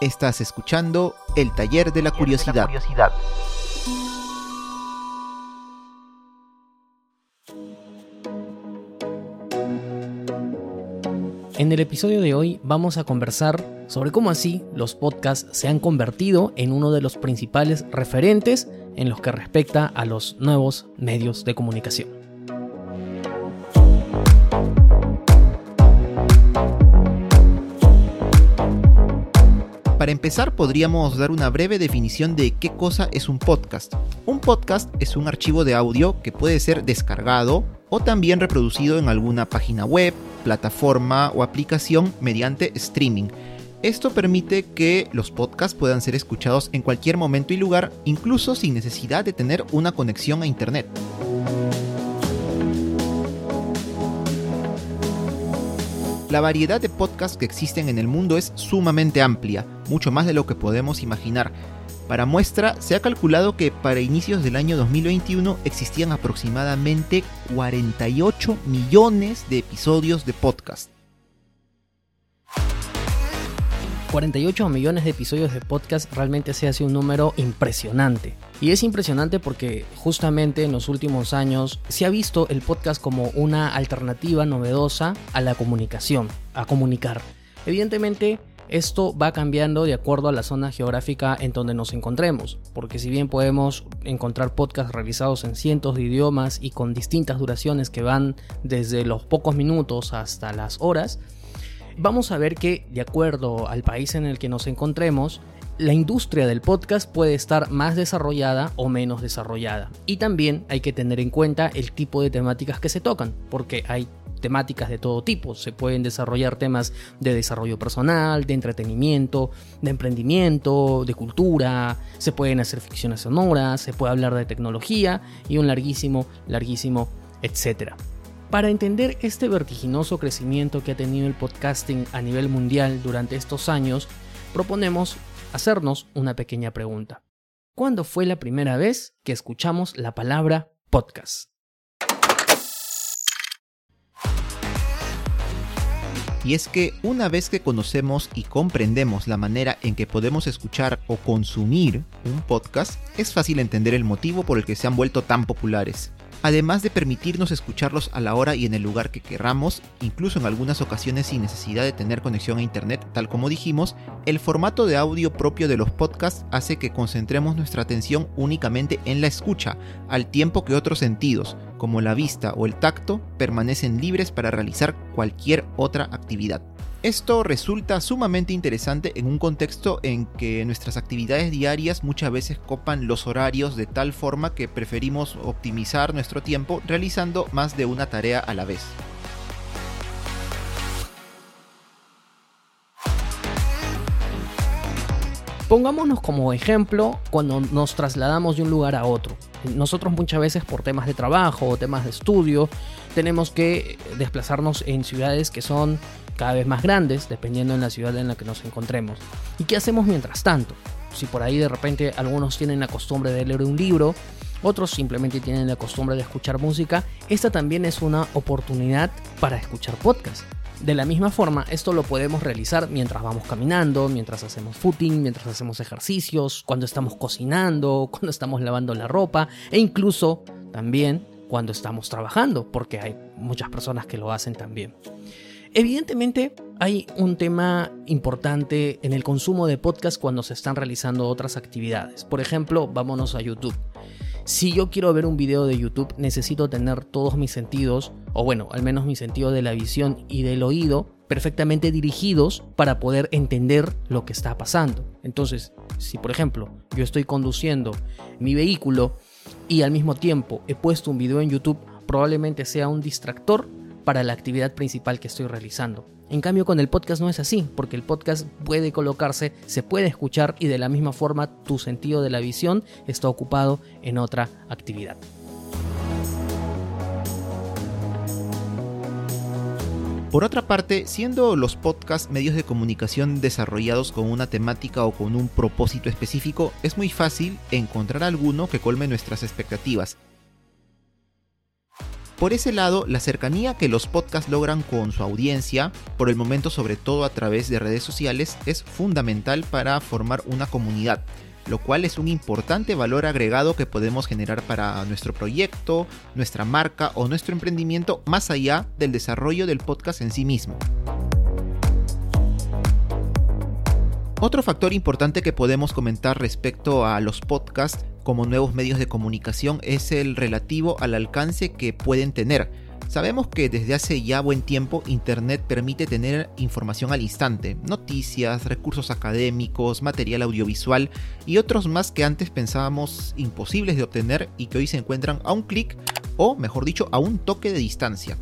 Estás escuchando El Taller de la Curiosidad. En el episodio de hoy vamos a conversar sobre cómo así los podcasts se han convertido en uno de los principales referentes en los que respecta a los nuevos medios de comunicación. Para empezar, podríamos dar una breve definición de qué cosa es un podcast. Un podcast es un archivo de audio que puede ser descargado o también reproducido en alguna página web, plataforma o aplicación mediante streaming. Esto permite que los podcasts puedan ser escuchados en cualquier momento y lugar, incluso sin necesidad de tener una conexión a Internet. La variedad de podcasts que existen en el mundo es sumamente amplia, mucho más de lo que podemos imaginar. Para muestra, se ha calculado que para inicios del año 2021 existían aproximadamente 48 millones de episodios de podcast. 48 millones de episodios de podcast realmente se hace un número impresionante. Y es impresionante porque justamente en los últimos años se ha visto el podcast como una alternativa novedosa a la comunicación, a comunicar. Evidentemente, esto va cambiando de acuerdo a la zona geográfica en donde nos encontremos, porque si bien podemos encontrar podcasts realizados en cientos de idiomas y con distintas duraciones que van desde los pocos minutos hasta las horas, vamos a ver que, de acuerdo al país en el que nos encontremos, la industria del podcast puede estar más desarrollada o menos desarrollada. Y también hay que tener en cuenta el tipo de temáticas que se tocan, porque hay temáticas de todo tipo. Se pueden desarrollar temas de desarrollo personal, de entretenimiento, de emprendimiento, de cultura, se pueden hacer ficciones sonoras, se puede hablar de tecnología y un larguísimo, larguísimo, etcétera. Para entender este vertiginoso crecimiento que ha tenido el podcasting a nivel mundial durante estos años, proponemos hacernos una pequeña pregunta. ¿Cuándo fue la primera vez que escuchamos la palabra podcast? Y es que una vez que conocemos y comprendemos la manera en que podemos escuchar o consumir un podcast, es fácil entender el motivo por el que se han vuelto tan populares además de permitirnos escucharlos a la hora y en el lugar que querramos, incluso en algunas ocasiones sin necesidad de tener conexión a internet, tal como dijimos, el formato de audio propio de los podcasts hace que concentremos nuestra atención únicamente en la escucha, al tiempo que otros sentidos, como la vista o el tacto, permanecen libres para realizar cualquier otra actividad. Esto resulta sumamente interesante en un contexto en que nuestras actividades diarias muchas veces copan los horarios de tal forma que preferimos optimizar nuestro tiempo realizando más de una tarea a la vez. Pongámonos como ejemplo cuando nos trasladamos de un lugar a otro. Nosotros muchas veces por temas de trabajo o temas de estudio tenemos que desplazarnos en ciudades que son cada vez más grandes, dependiendo en la ciudad en la que nos encontremos. ¿Y qué hacemos mientras tanto? Si por ahí de repente algunos tienen la costumbre de leer un libro, otros simplemente tienen la costumbre de escuchar música, esta también es una oportunidad para escuchar podcast. De la misma forma, esto lo podemos realizar mientras vamos caminando, mientras hacemos footing, mientras hacemos ejercicios, cuando estamos cocinando, cuando estamos lavando la ropa e incluso también cuando estamos trabajando, porque hay muchas personas que lo hacen también. Evidentemente hay un tema importante en el consumo de podcast cuando se están realizando otras actividades. Por ejemplo, vámonos a YouTube. Si yo quiero ver un video de YouTube, necesito tener todos mis sentidos, o bueno, al menos mi sentido de la visión y del oído, perfectamente dirigidos para poder entender lo que está pasando. Entonces, si por ejemplo yo estoy conduciendo mi vehículo y al mismo tiempo he puesto un video en YouTube, probablemente sea un distractor para la actividad principal que estoy realizando. En cambio con el podcast no es así, porque el podcast puede colocarse, se puede escuchar y de la misma forma tu sentido de la visión está ocupado en otra actividad. Por otra parte, siendo los podcasts medios de comunicación desarrollados con una temática o con un propósito específico, es muy fácil encontrar alguno que colme nuestras expectativas Por ese lado, la cercanía que los podcasts logran con su audiencia, por el momento sobre todo a través de redes sociales, es fundamental para formar una comunidad, lo cual es un importante valor agregado que podemos generar para nuestro proyecto, nuestra marca o nuestro emprendimiento más allá del desarrollo del podcast en sí mismo. Otro factor importante que podemos comentar respecto a los podcasts como nuevos medios de comunicación es el relativo al alcance que pueden tener. Sabemos que desde hace ya buen tiempo Internet permite tener información al instante, noticias, recursos académicos, material audiovisual y otros más que antes pensábamos imposibles de obtener y que hoy se encuentran a un clic o, mejor dicho, a un toque de distancia.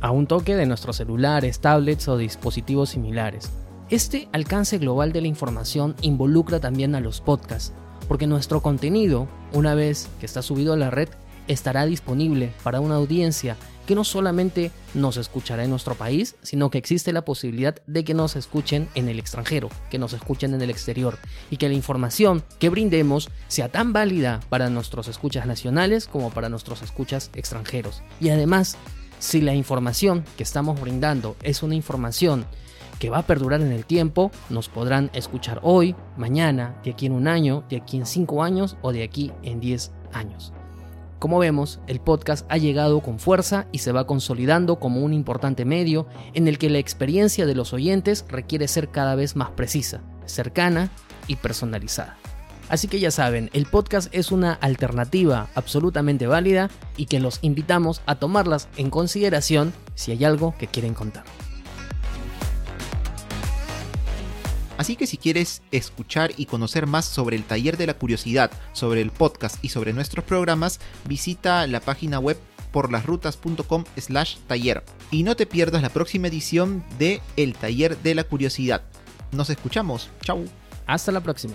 A un toque de nuestros celulares, tablets o dispositivos similares. Este alcance global de la información involucra también a los podcasts, porque nuestro contenido, una vez que está subido a la red, estará disponible para una audiencia que no solamente nos escuchará en nuestro país, sino que existe la posibilidad de que nos escuchen en el extranjero, que nos escuchen en el exterior y que la información que brindemos sea tan válida para nuestros escuchas nacionales como para nuestros escuchas extranjeros. Y además, si la información que estamos brindando es una información que va a perdurar en el tiempo, nos podrán escuchar hoy, mañana, de aquí en un año, de aquí en cinco años o de aquí en diez años. Como vemos, el podcast ha llegado con fuerza y se va consolidando como un importante medio en el que la experiencia de los oyentes requiere ser cada vez más precisa, cercana y personalizada. Así que ya saben, el podcast es una alternativa absolutamente válida y que los invitamos a tomarlas en consideración si hay algo que quieren contar. Así que si quieres escuchar y conocer más sobre el taller de la curiosidad, sobre el podcast y sobre nuestros programas, visita la página web porlasrutas.com slash taller. Y no te pierdas la próxima edición de El Taller de la Curiosidad. Nos escuchamos. Chau. Hasta la próxima.